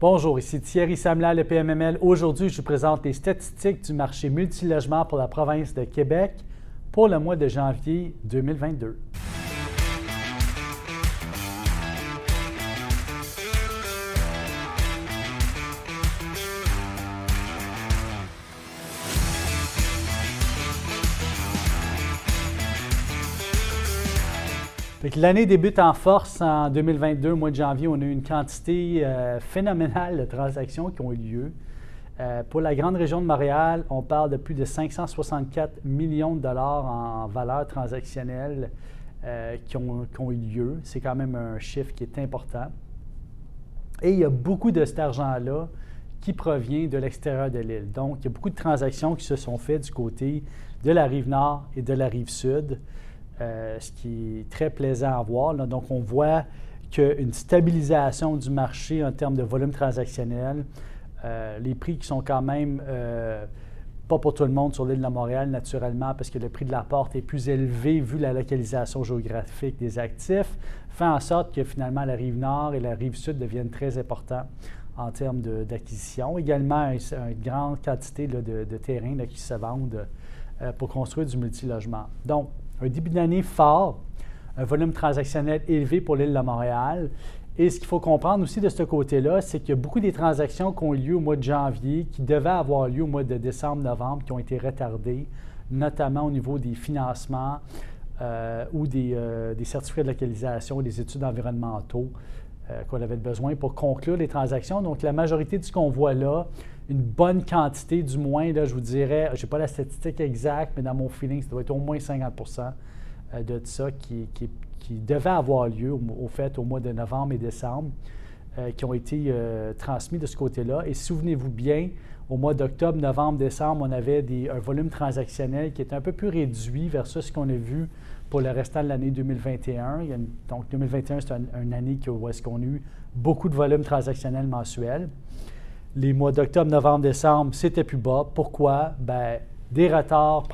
Bonjour, ici Thierry Samla, le PMML. Aujourd'hui, je vous présente les statistiques du marché multilogement pour la province de Québec pour le mois de janvier 2022. L'année débute en force en 2022, au mois de janvier. On a eu une quantité euh, phénoménale de transactions qui ont eu lieu. Euh, pour la grande région de Montréal, on parle de plus de 564 millions de dollars en valeur transactionnelle euh, qui, ont, qui, ont, eu lieu. C'est quand même un chiffre qui est important. Et il y a beaucoup de cet argent-là qui provient de l'extérieur de l'île. Donc, il y a beaucoup de transactions qui se sont faites du côté de la rive nord et de la rive sud. Euh, ce qui est très plaisant à voir. Donc, on voit qu'une stabilisation du marché en termes de volume transactionnel, euh, les prix qui sont quand même euh, pas pour tout le monde sur l'île de Montréal, naturellement, parce que le prix de la porte est plus élevé vu la localisation géographique des actifs, fait en sorte que finalement la rive nord et la rive sud deviennent très importants en termes d'acquisition. Également, une grande quantité de, terrains qui se vendent pour construire du multilogement. Donc, un début d'année fort, un volume transactionnel élevé pour l'île de Montréal. Et ce qu'il faut comprendre aussi de ce côté-là, c'est qu'il y a beaucoup des transactions qui ont lieu au mois de janvier, qui devaient avoir lieu au mois de décembre-novembre, qui ont été retardées, notamment au niveau des financements euh, ou euh, des, certificats de localisation, des études environnementaux euh, qu'on avait besoin pour conclure les transactions. Donc, la majorité de ce qu'on voit là, une bonne quantité, du moins, là, je vous dirais, je n'ai pas la statistique exacte, mais dans mon feeling, ça doit être au moins 50 euh, de ça qui, qui, devait avoir lieu au, fait au mois de novembre et décembre, euh, qui ont été euh, transmis de ce côté-là. Et souvenez-vous bien, au mois d'octobre, novembre, décembre, on avait des, un volume transactionnel qui était un peu plus réduit versus ce qu'on a vu pour le restant de l'année 2021. donc, 2021, c'est une année où est-ce qu'on a eu beaucoup de volume transactionnel mensuel les mois d'octobre, novembre, décembre, c'était plus bas. Pourquoi? Bien, des retards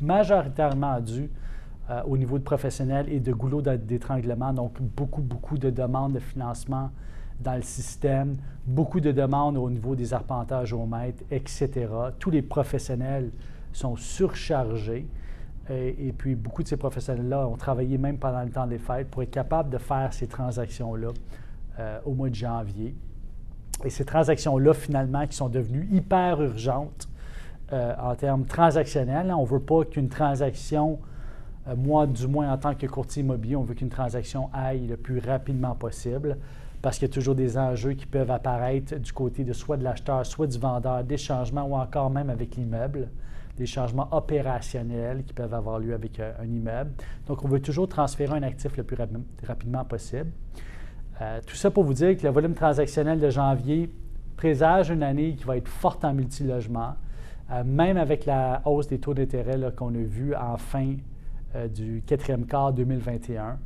majoritairement dus euh, au niveau de professionnels et de goulot d'étranglement. Donc, beaucoup, beaucoup de demandes de financement dans le système, beaucoup de demandes au niveau des arpentages au mètre, etc. Tous les professionnels sont surchargés. Et, puis, beaucoup de ces professionnels-là ont travaillé même pendant le temps des fêtes pour être capables de faire ces transactions-là euh, au mois de janvier. Et ces transactions-là, finalement, qui sont devenues hyper urgentes euh, en termes transactionnels, on ne veut pas qu'une transaction, euh, moi du moins en tant que courtier immobilier, on veut qu'une transaction aille le plus rapidement possible parce qu'il y a toujours des enjeux qui peuvent apparaître du côté de soit de l'acheteur, soit du vendeur, des changements ou encore même avec l'immeuble, des changements opérationnels qui peuvent avoir lieu avec euh, un immeuble. Donc, on veut toujours transférer un actif le plus rapidement possible. Euh, tout ça pour vous dire que le volume transactionnel de janvier présage une année qui va être forte en multilogement, euh, même avec la hausse des taux d'intérêt qu'on a vu en fin euh, du quatrième quart 2021.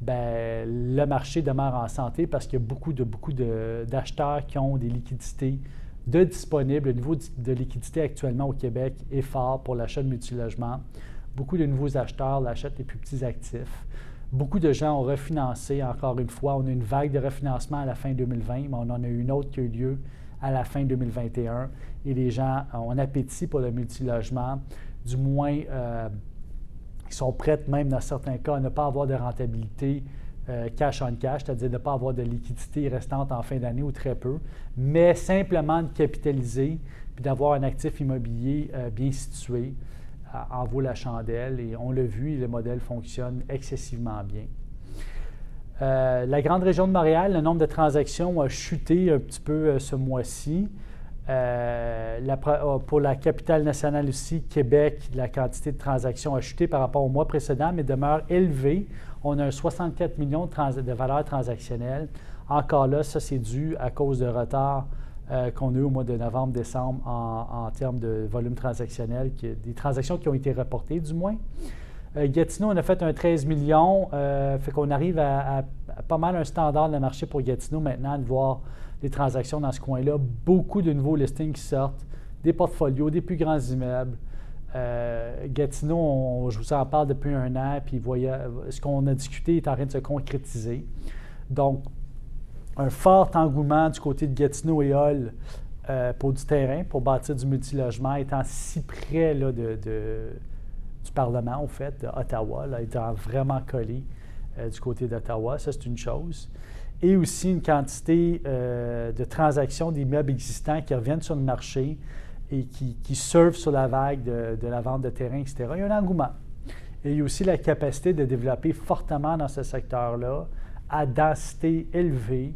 Bien, le marché demeure en santé parce qu'il y a beaucoup de beaucoup d'acheteurs qui ont des liquidités disponibles. Le niveau de liquidité actuellement au Québec est fort pour l'achat de multilogement. Beaucoup de nouveaux acheteurs l'achètent les plus petits actifs. Beaucoup de gens ont refinancé, encore une fois. On a une vague de refinancement à la fin 2020, mais on en a une autre qui a eu lieu à la fin 2021. Et les gens ont appétit pour le multilogement. Du moins, euh, ils sont prêts, même dans certains cas, à ne pas avoir de rentabilité euh, cash on cash, c'est-à-dire de ne pas avoir de liquidité restante en fin d'année ou très peu, mais simplement de capitaliser puis d'avoir un actif immobilier euh, bien situé en vaut la chandelle et on l'a vu, le modèle fonctionne excessivement bien. Euh, la grande région de Montréal, le nombre de transactions a chuté un petit peu euh, ce mois-ci. Euh, pour la capitale nationale aussi, Québec, la quantité de transactions a chuté par rapport au mois précédent, mais demeure élevée. On a un 64 millions de, de valeurs transactionnelles. Encore là, ça c'est dû à cause de retard euh, qu'on a eu au mois de novembre-décembre en, termes de volume transactionnel, des transactions qui ont été reportées du moins. Euh, Gatineau, on a fait un 13 millions, euh, fait qu'on arrive à, pas mal un standard de marché pour Gatineau maintenant, de voir des transactions dans ce coin-là. Beaucoup de nouveaux listings qui sortent, des portfolios, des plus grands immeubles. Gatineau, je vous en parle depuis un an, puis voyez, ce qu'on a discuté est en train de se concrétiser. Donc, un fort engouement du côté de Gatineau et Hall euh, pour du terrain, pour bâtir du multilogement, étant si près là, de, du Parlement, au fait, d'Ottawa, étant vraiment collé euh, du côté d'Ottawa. Ça, c'est une chose. Et aussi une quantité euh, de transactions d'immeubles existants qui reviennent sur le marché et qui, qui sur la vague de, de, la vente de terrain, etc. Il y a un engouement. Et il y a aussi la capacité de développer fortement dans ce secteur-là, à densité élevée,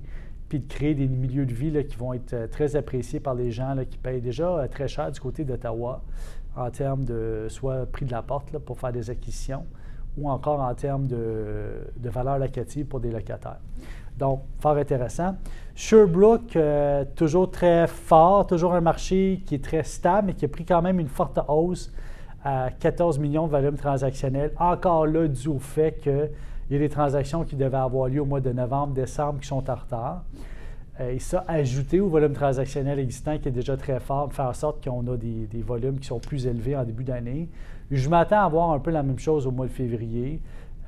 puis de créer des milieux de vie qui vont être euh, très appréciés par les gens qui payent déjà euh, très cher du côté d'Ottawa en termes de soit prix de la porte pour faire des acquisitions ou encore en termes de, valeur locative pour des locataires. Donc, fort intéressant. Sherbrooke, euh, toujours très fort, toujours un marché qui est très stable, mais qui a pris quand même une forte hausse à 14 millions de volume transactionnel. Encore là, dû au fait que il y a des transactions qui devaient avoir lieu au mois de novembre, décembre qui sont en retard. Euh, et ça, ajouté au volume transactionnel existant qui est déjà très fort, faire en sorte qu'on a des, volumes qui sont plus élevés en début d'année. Je m'attends à avoir un peu la même chose au mois de février.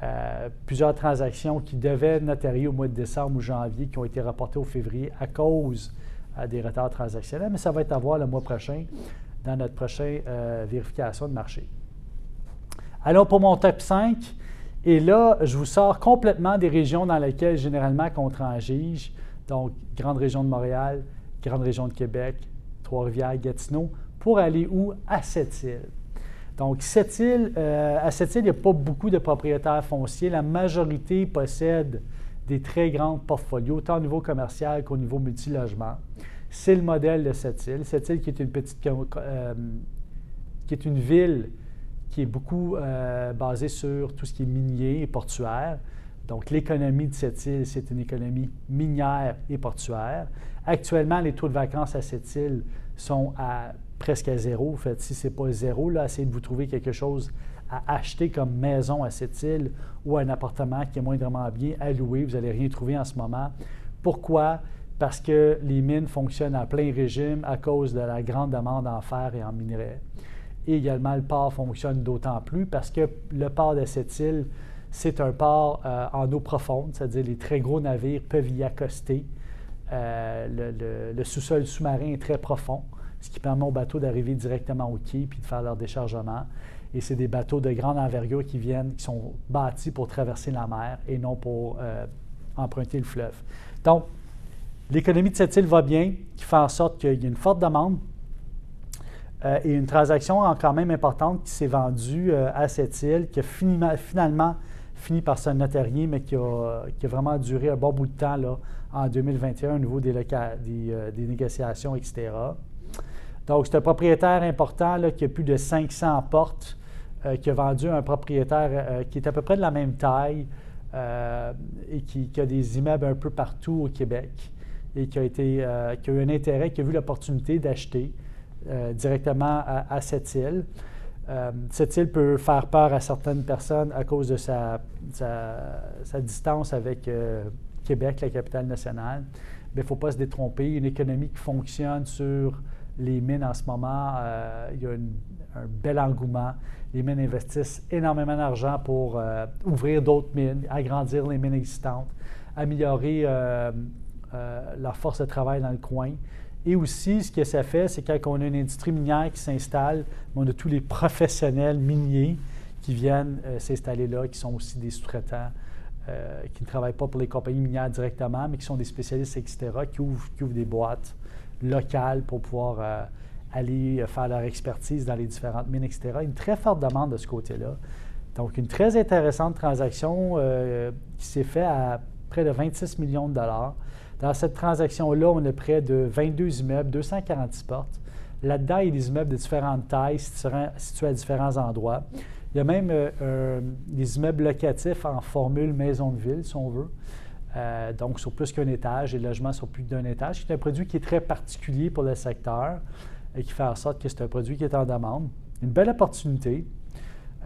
Euh, plusieurs transactions qui devaient notarier au mois de décembre ou janvier qui ont été rapportées au février à cause euh, des retards transactionnels, mais ça va être à voir le mois prochain dans notre prochaine vérification de marché. Alors pour mon top 5, et là, je vous sors complètement des régions dans lesquelles généralement on transige, donc grande région de Montréal, grande région de Québec, Trois-Rivières, Gatineau, pour aller où? À Sept-Îles. Donc, Sept-Îles, euh, à Sept-Îles, il n'y a pas beaucoup de propriétaires fonciers. La majorité possède des très grands portfolios, tant au niveau commercial qu'au niveau multilogement. C'est le modèle de Sept-Îles. Sept-Îles qui est une petite... Euh, qui est une ville qui est beaucoup euh, basé sur tout ce qui est minier et portuaire. Donc, l'économie de cette île, c'est une économie minière et portuaire. Actuellement, les taux de vacances à cette île sont à presque à zéro. En fait, si ce n'est pas zéro, là, essayez de vous trouver quelque chose à acheter comme maison à cette île ou un appartement qui est moindrement bien à louer. Vous n'allez rien trouver en ce moment. Pourquoi? Parce que les mines fonctionnent à plein régime à cause de la grande demande en fer et en minerais. Et également, le port fonctionne d'autant plus parce que le port de cette île, c'est un port euh, en eau profonde, c'est-à-dire les très gros navires peuvent y accoster. Euh, le, sous-sol sous-marin est très profond, ce qui permet aux bateaux d'arriver directement au quai puis de faire leur déchargement. Et c'est des bateaux de grande envergure qui viennent, qui sont bâtis pour traverser la mer et non pour euh, emprunter le fleuve. Donc, l'économie de cette île va bien, qui fait en sorte qu'il y a une forte demande euh, et une transaction quand même importante qui s'est vendue euh, à cette île, qui a finalement fini par se notarier, mais qui a, vraiment duré un bon bout de temps là, en 2021 au niveau des, euh, négociations, etc. Donc, c'est un propriétaire important là, qui a plus de 500 portes, qui a vendu un propriétaire qui est à peu près de la même taille et qui, a des immeubles un peu partout au Québec et qui a, qui a eu un intérêt, qui a vu l'opportunité d'acheter. Euh, directement à, cette île. Euh, cette île peut faire peur à certaines personnes à cause de sa, distance avec euh, Québec, la capitale nationale. Mais il ne faut pas se détromper. Une économie qui fonctionne sur les mines en ce moment, il y a un bel engouement. Les mines investissent énormément d'argent pour ouvrir d'autres mines, agrandir les mines existantes, améliorer leur force de travail dans le coin. Et aussi, ce que ça fait, c'est quand on a une industrie minière qui s'installe, on a tous les professionnels miniers qui viennent euh, s'installer là, qui sont aussi des sous-traitants, euh, qui ne travaillent pas pour les compagnies minières directement, mais qui sont des spécialistes, etc., qui ouvrent, des boîtes locales pour pouvoir euh, aller faire leur expertise dans les différentes mines, etc. Une très forte demande de ce côté-là. Donc, une très intéressante transaction qui s'est faite à près de 26 millions de dollars. Dans cette transaction-là, on a près de 22 immeubles, 246 portes. Là-dedans, il y a des immeubles de différentes tailles situés à différents endroits. Il y a même euh, des immeubles locatifs en formule maison de ville, si on veut. Euh, donc, sur plus qu'un étage, et logements sur plus d'un étage. C'est un produit qui est très particulier pour le secteur et qui fait en sorte que c'est un produit qui est en demande. Une belle opportunité.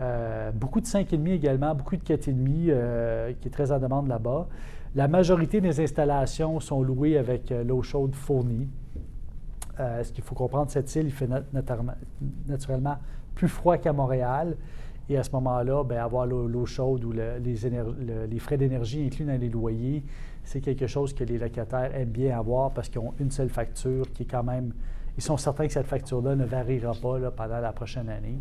Euh, beaucoup de 5,5 également, beaucoup de 4,5 qui est très en demande là-bas. La majorité des installations sont louées avec euh, l'eau chaude fournie. Euh, ce qu'il faut comprendre, cette île, il fait naturellement plus froid qu'à Montréal. Et à ce moment-là, ben, avoir l'eau chaude ou les, frais d'énergie inclus dans les loyers, c'est quelque chose que les locataires aiment bien avoir parce qu'ils ont une seule facture qui est quand même. Ils sont certains que cette facture-là ne variera pas pendant la prochaine année.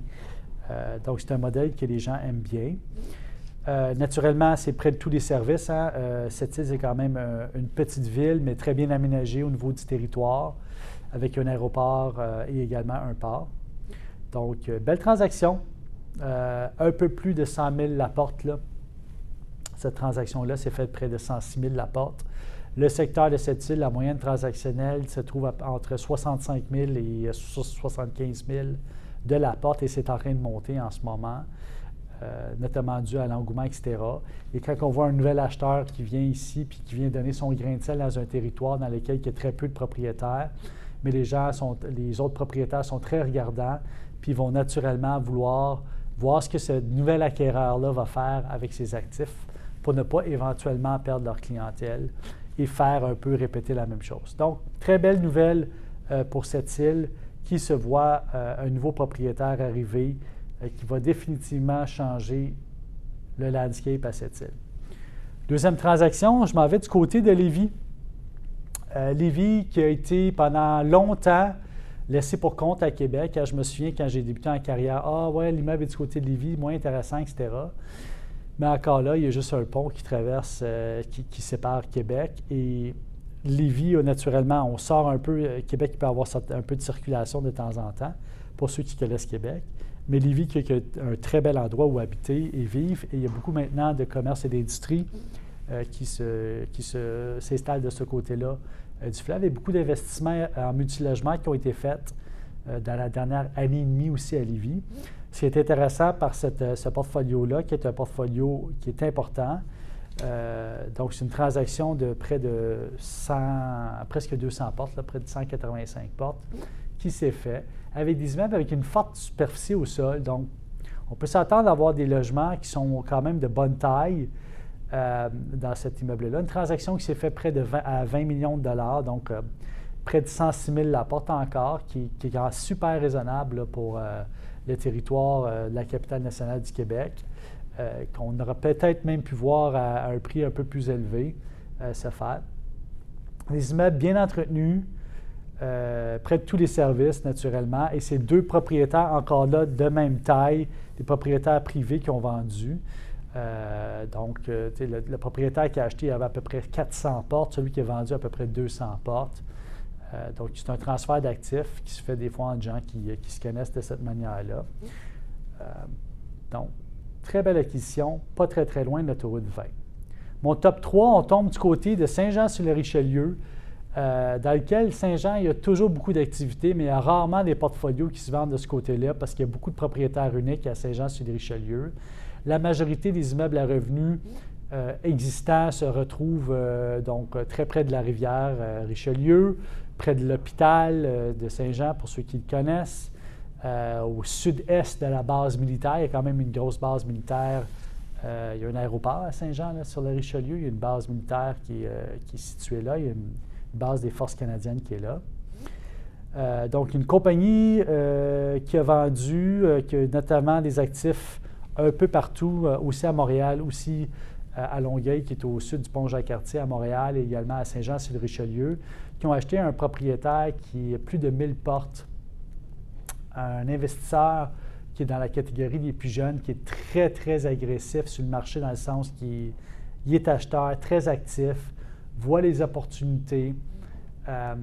Euh, donc, c'est un modèle que les gens aiment bien. Euh, naturellement, c'est près de tous les services. Hein. Euh, cette île, c'est quand même une petite ville, mais très bien aménagée au niveau du territoire, avec un aéroport et également un port. Donc, belle transaction. un peu plus de 100 000 la porte. Cette transaction-là s'est faite près de 106 000 la porte. Le secteur de cette île, la moyenne transactionnelle, se trouve entre 65 000 et 75 000 de la porte et c'est en train de monter en ce moment, euh, notamment dû à l'engouement, etc. Et quand on voit un nouvel acheteur qui vient ici puis qui vient donner son grain de sel dans un territoire dans lequel il y a très peu de propriétaires, mais les gens sont, les autres propriétaires sont très regardants puis vont naturellement vouloir voir ce que ce nouvel acquéreur-là va faire avec ses actifs pour ne pas éventuellement perdre leur clientèle et faire un peu répéter la même chose. Donc, très belle nouvelle euh, pour cette île qui se voit euh, un nouveau propriétaire arriver qui va définitivement changer le landscape à cette île. Deuxième transaction, je m'en vais du côté de Lévis. Euh, Lévis qui a été pendant longtemps laissé pour compte à Québec. je me souviens quand j'ai débuté en carrière, ah ouais, l'immeuble est du côté de Lévis, moins intéressant, etc. Mais encore là, il y a juste un pont qui traverse, qui, qui, sépare Québec. Et Lévis, naturellement, on sort un peu. Euh, Québec peut avoir un peu de circulation de temps en temps, pour ceux qui connaissent Québec. Mais Lévis, qui est un très bel endroit où habiter et vivre. Et il y a beaucoup maintenant de commerce et d'industrie euh, qui, se, qui s'installent de ce côté-là euh, du fleuve. Et beaucoup d'investissements en multilogement qui ont été faits dans la dernière année et demie aussi à Lévis. Ce qui est intéressant par ce portfolio-là, qui est un portfolio qui est important, euh, donc, c'est une transaction de près de 100, presque 200 portes, près de 185 portes, qui s'est fait avec des immeubles avec une forte superficie au sol. Donc, on peut s'attendre à avoir des logements qui sont quand même de bonne taille euh, dans cet immeuble-là. Une transaction qui s'est faite près de 20, à 20 millions de dollars, donc euh, près de 106 000 la porte encore, qui, est super raisonnable pour le territoire de la capitale nationale du Québec. Euh, qu'on aurait peut-être même pu voir à, un prix un peu plus élevé euh, se faire. Des immeubles bien entretenus, euh, près de tous les services, naturellement, et c'est deux propriétaires encore là de même taille, des propriétaires privés qui ont vendu. donc, le, propriétaire qui a acheté avait à peu près 400 portes, celui qui a vendu à peu près 200 portes. donc, c'est un transfert d'actifs qui se fait des fois entre gens qui, qui se connaissent de cette manière-là. donc, Très belle acquisition, pas très très loin de l'autoroute 20. Mon top 3, on tombe du côté de Saint-Jean-sur-le-Richelieu, euh, dans lequel Saint-Jean, il y a toujours beaucoup d'activités, mais il y a rarement des portfolios qui se vendent de ce côté-là parce qu'il y a beaucoup de propriétaires uniques à Saint-Jean-sur-le-Richelieu. La majorité des immeubles à revenus euh, existants se retrouvent euh, donc très près de la rivière Richelieu, près de l'hôpital de Saint-Jean pour ceux qui le connaissent. Au sud-est de la base militaire. Il y a quand même une grosse base militaire. Il y a un aéroport à Saint-Jean, sur le Richelieu. Il y a une base militaire qui, qui, est située là. Il y a une, base des forces canadiennes qui est là. donc, une compagnie qui a vendu notamment des actifs un peu partout, aussi à Montréal, aussi à Longueuil, qui est au sud du pont Jacques-Cartier, à Montréal, et également à Saint-Jean-sur-le-Richelieu, qui ont acheté un propriétaire qui a plus de 1000 portes un investisseur qui est dans la catégorie des plus jeunes, qui est très, très agressif sur le marché dans le sens qu'il est acheteur, très actif, voit les opportunités, euh,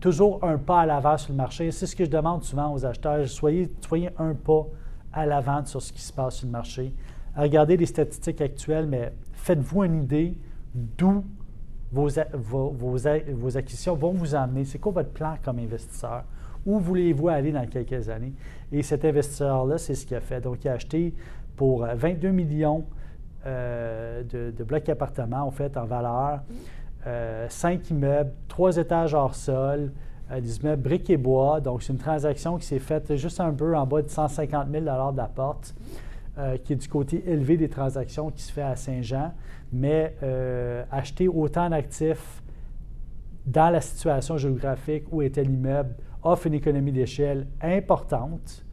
toujours un pas à l'avant sur le marché. C'est ce que je demande souvent aux acheteurs. Soyez, soyez un pas à l'avant sur ce qui se passe sur le marché. Regardez les statistiques actuelles, mais faites-vous une idée d'où vos, vos, vos, acquisitions vont vous amener. C'est quoi votre plan comme investisseur? Où voulez-vous aller dans quelques années? Et cet investisseur-là, c'est ce qu'il a fait. Donc, il a acheté pour 22 euh, millions euh, de, blocs appartements, en fait, en valeur, euh, cinq immeubles, trois étages hors sol, des immeubles briques et bois. Donc, c'est une transaction qui s'est faite juste un peu en bas de 150 000 de la porte. qui est du côté élevé des transactions qui se fait à Saint-Jean, mais acheter autant d'actifs dans la situation géographique où était l'immeuble offre une économie d'échelle importante.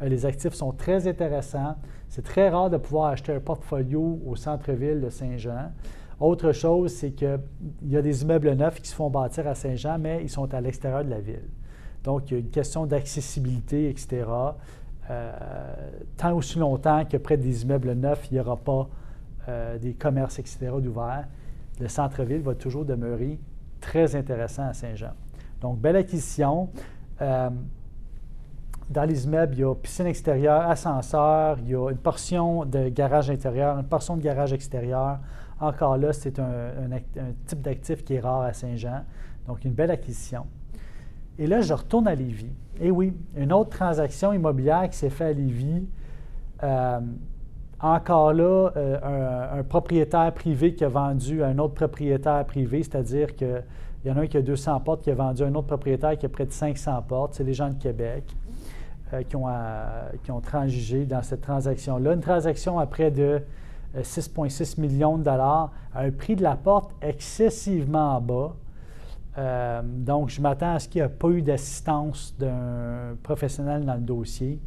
les actifs sont très intéressants. C'est très rare de pouvoir acheter un portfolio au centre-ville de Saint-Jean. Autre chose, c'est qu'il y a des immeubles neufs qui se font bâtir à Saint-Jean, mais ils sont à l'extérieur de la ville. Donc, il y a une question d'accessibilité, etc. Euh, tant aussi longtemps que près des immeubles neufs, il n'y aura pas euh, des commerces, etc., d'ouvert, le centre-ville va toujours demeurer très intéressant à Saint-Jean. Donc, belle acquisition. Euh, dans les immeubles, il y a piscine extérieure, ascenseur, il y a une portion de garage intérieur, une portion de garage extérieur. Encore là, c'est un, type d'actif qui est rare à Saint-Jean. Donc, une belle acquisition. Et là, je retourne à Lévis. Et oui, une autre transaction immobilière qui s'est faite à Lévis. Euh, encore là, euh, un, propriétaire privé qui a vendu à un autre propriétaire privé, c'est-à-dire qu'il y en a un qui a 200 portes qui a vendu à un autre propriétaire qui a près de 500 portes. C'est les gens de Québec euh, qui, ont, qui ont transigé dans cette transaction-là. Une transaction à près de 6,6 millions de dollars à un prix de la porte excessivement bas. Euh, donc, je m'attends à ce qu'il n'y ait pas eu d'assistance d'un professionnel dans le dossier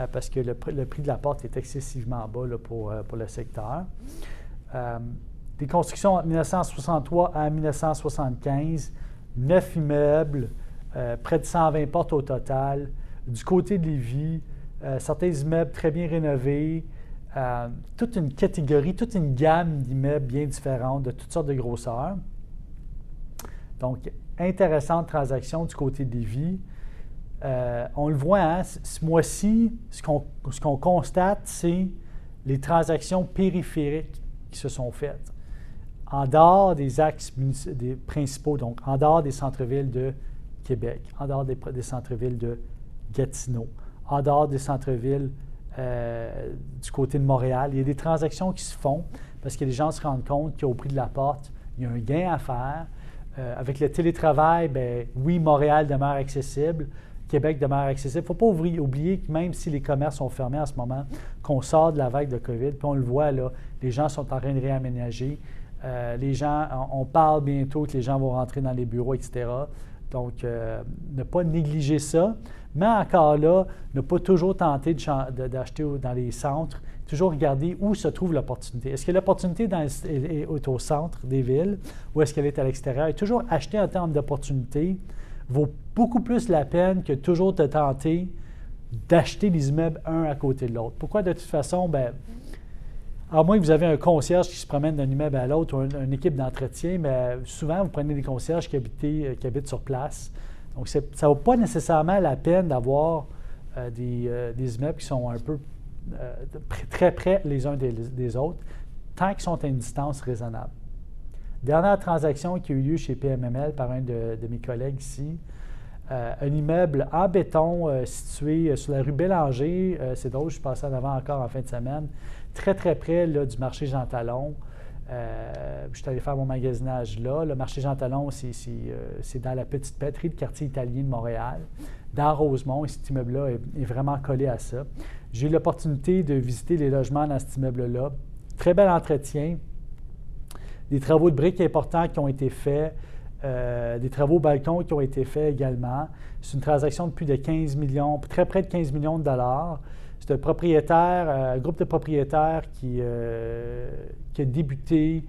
euh, parce que le, prix de la porte est excessivement bas pour, euh, pour, le secteur. des constructions entre 1963 à 1975, neuf immeubles, près de 120 portes au total. Du côté de Lévis, certains immeubles très bien rénovés, toute une catégorie, toute une gamme d'immeubles bien différentes de toutes sortes de grosseurs. Donc, intéressante transaction du côté des vies. Euh, on le voit, hein, ce mois-ci, ce qu'on constate, c'est les transactions périphériques qui se sont faites en dehors des axes des principaux, donc en dehors des centres-villes de Québec, en dehors des, centres-villes de Gatineau, en dehors des centres-villes euh, du côté de Montréal. Il y a des transactions qui se font parce que les gens se rendent compte qu'au prix de la porte, il y a un gain à faire. Euh, avec le télétravail, ben, oui, Montréal demeure accessible, Québec demeure accessible. Il ne faut pas oublier que même si les commerces sont fermés en ce moment, qu'on sort de la vague de COVID, puis on le voit là, les gens sont en train de réaménager. Euh, les gens, on, parle bientôt que les gens vont rentrer dans les bureaux, etc. Donc, euh, ne pas négliger ça. Mais encore là, ne pas toujours tenter d'acheter dans les centres toujours regarder où se trouve l'opportunité. Est-ce que l'opportunité est, au centre des villes ou est-ce qu'elle est à l'extérieur? Et toujours acheter en termes d'opportunité vaut beaucoup plus la peine que toujours te tenter d'acheter les immeubles un à côté de l'autre. Pourquoi? De toute façon, ben, à moins que vous avez un concierge qui se promène d'un immeuble à l'autre ou une, équipe d'entretien, mais souvent, vous prenez des concierges qui, euh, qui habitent sur place. Donc, ça ne vaut pas nécessairement la peine d'avoir euh, des, euh, des, immeubles qui sont un peu très près les uns des, autres, tant qu'ils sont à une distance raisonnable. Dernière transaction qui a eu lieu chez PMML par un de, mes collègues ici, un immeuble en béton euh, situé sur la rue Bélanger. c'est drôle, je suis passé en avant encore en fin de semaine, très très près du marché Jean Talon. je suis allé faire mon magasinage là. Le marché Jean Talon, c'est dans la petite patrie de quartier italien de Montréal, dans Rosemont. Et cet immeuble-là est, vraiment collé à ça. J'ai eu l'opportunité de visiter les logements dans cet immeuble-là. Très bel entretien. Des travaux de briques importants qui ont été faits. Euh, des travaux balcon qui ont été faits également. C'est une transaction de plus de 15 millions, très près de 15 millions de dollars. C'est un propriétaire, euh, un groupe de propriétaires qui, euh, qui a débuté,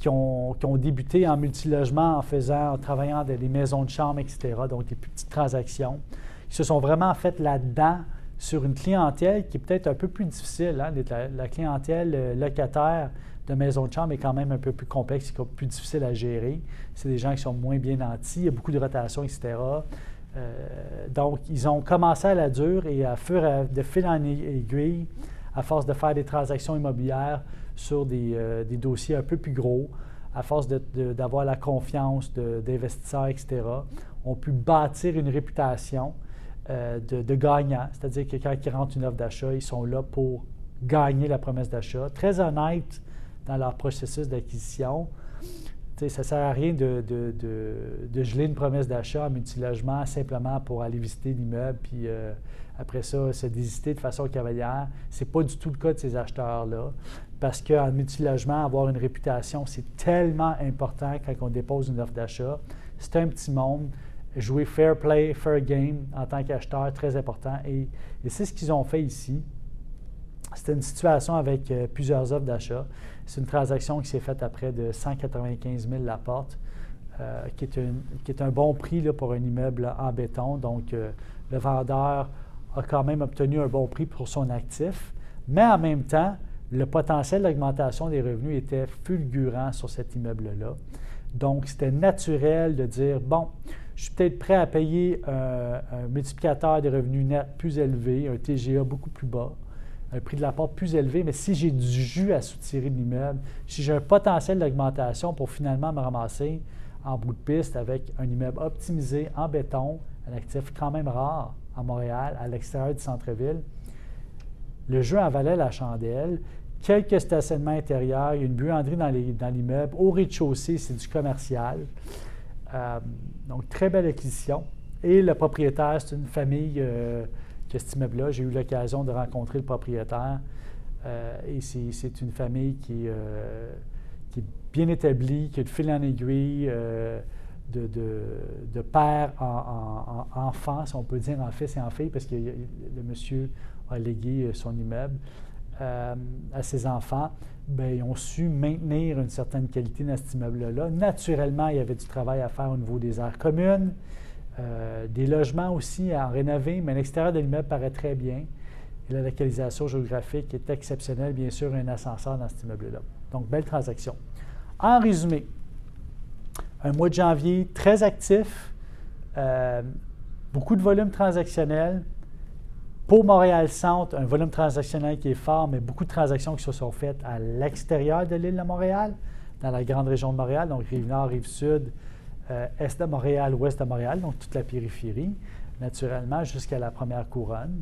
qui ont, qui ont, débuté en multilogement en faisant, en travaillant dans des maisons de chambre, etc., donc des petites transactions, qui se sont vraiment faites là-dedans sur une clientèle qui est peut-être un peu plus difficile. Hein, la, clientèle euh, locataire de maison de chambre est quand même un peu plus complexe, et plus difficile à gérer. C'est des gens qui sont moins bien nantis, il y a beaucoup de rotation, etc. Euh, donc, ils ont commencé à la dure et à fur de fil en aiguille, à force de faire des transactions immobilières sur des, euh, dossiers un peu plus gros, à force d'avoir la confiance d'investisseurs, etc., ont pu bâtir une réputation euh, de, gagnants, c'est-à-dire que quand ils rentrent une offre d'achat, ils sont là pour gagner la promesse d'achat. Très honnêtes dans leur processus d'acquisition. Ça ne sert à rien de, geler une promesse d'achat en multilogement simplement pour aller visiter l'immeuble, puis euh, après ça, se désister de façon cavalière. Ce n'est pas du tout le cas de ces acheteurs-là, parce qu'en multilogement, avoir une réputation, c'est tellement important quand on dépose une offre d'achat. C'est un petit monde. jouer fair play, fair game en tant qu'acheteur, très important. Et, c'est ce qu'ils ont fait ici. C'était une situation avec euh, plusieurs offres d'achat. C'est une transaction qui s'est faite à près de 195 000 la porte, euh, qui, est un bon prix là, pour un immeuble en béton. Donc, euh, le vendeur a quand même obtenu un bon prix pour son actif, mais en même temps, le potentiel d'augmentation des revenus était fulgurant sur cet immeuble-là. Donc, c'était naturel de dire, bon, je suis peut-être prêt à payer un multiplicateur des revenus nets plus élevé, un TGA beaucoup plus bas, un prix de la porte plus élevé, mais si j'ai du jus à soutirer de l'immeuble, si j'ai un potentiel d'augmentation pour finalement me ramasser en bout de piste avec un immeuble optimisé en béton, un actif quand même rare à Montréal, à l'extérieur du centre-ville, le jeu en valait la chandelle. Quelques stationnements intérieurs, il y a une buanderie dans l'immeuble. Au rez-de-chaussée, c'est du commercial. Euh, donc, très belle acquisition. Et le propriétaire, c'est une famille euh, cet immeuble-là. J'ai eu l'occasion de rencontrer le propriétaire. Euh, et c'est une famille qui, euh, qui, est bien établie, qui a de fil en aiguille, euh, de, de, père en, enfant, si on peut dire en fils et en fille, parce que le monsieur a légué son immeuble à ses enfants. Bien, ils ont su maintenir une certaine qualité dans cet immeuble-là. Naturellement, il y avait du travail à faire au niveau des aires communes. Euh, des logements aussi à rénover, mais l'extérieur de l'immeuble paraît très bien. La localisation géographique est exceptionnelle, bien sûr, un ascenseur dans cet immeuble-là. Donc, belle transaction. En résumé, un mois de janvier très actif, euh, beaucoup de volume transactionnel. Pour Montréal-Centre, un volume transactionnel qui est fort, mais beaucoup de transactions qui se sont faites à l'extérieur de l'île de Montréal, dans la grande région de Montréal, donc Rive-Nord, Rive-Sud, euh, est de Montréal, ouest de Montréal, donc toute la périphérie, naturellement, jusqu'à la première couronne.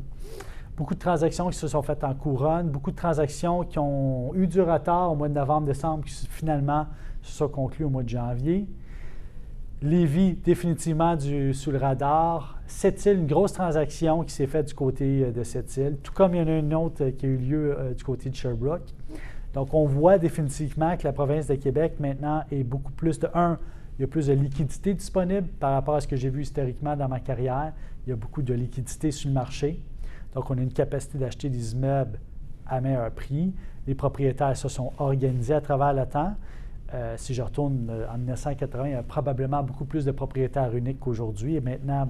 Beaucoup de transactions qui se sont faites en couronne, beaucoup de transactions qui ont eu du retard au mois de novembre-décembre, qui finalement se sont conclues au mois de janvier. Lévis, définitivement du, sous le radar. Sept-Îles, une grosse transaction qui s'est faite du côté euh, de cette île, tout comme il y en a une autre qui a eu lieu euh, du côté de Sherbrooke. Donc, on voit définitivement que la province de Québec maintenant est beaucoup plus de un il y a plus de liquidité disponible par rapport à ce que j'ai vu historiquement dans ma carrière. Il y a beaucoup de liquidité sur le marché. Donc, on a une capacité d'acheter des immeubles à meilleur prix. Les propriétaires se sont organisés à travers le temps. Euh, si je retourne euh, en 1980, il y a probablement beaucoup plus de propriétaires uniques qu'aujourd'hui. Et maintenant,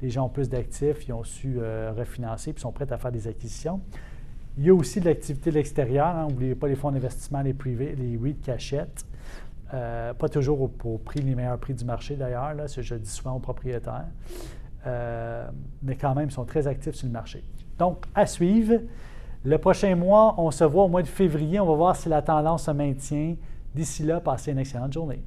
les gens ont plus d'actifs, ils ont su euh, refinancer et sont prêts à faire des acquisitions. Il y a aussi de l'activité de l'extérieur. N'oubliez hein. pas les fonds d'investissement, les privés, les REIT qui. Euh, pas toujours au, prix, les meilleurs prix du marché d'ailleurs, là, je dis souvent aux propriétaires. Euh, mais quand même, ils sont très actifs sur le marché. Donc, à suivre. Le prochain mois, on se voit au mois de février. On va voir si la tendance se maintient. D'ici là, passez une excellente journée.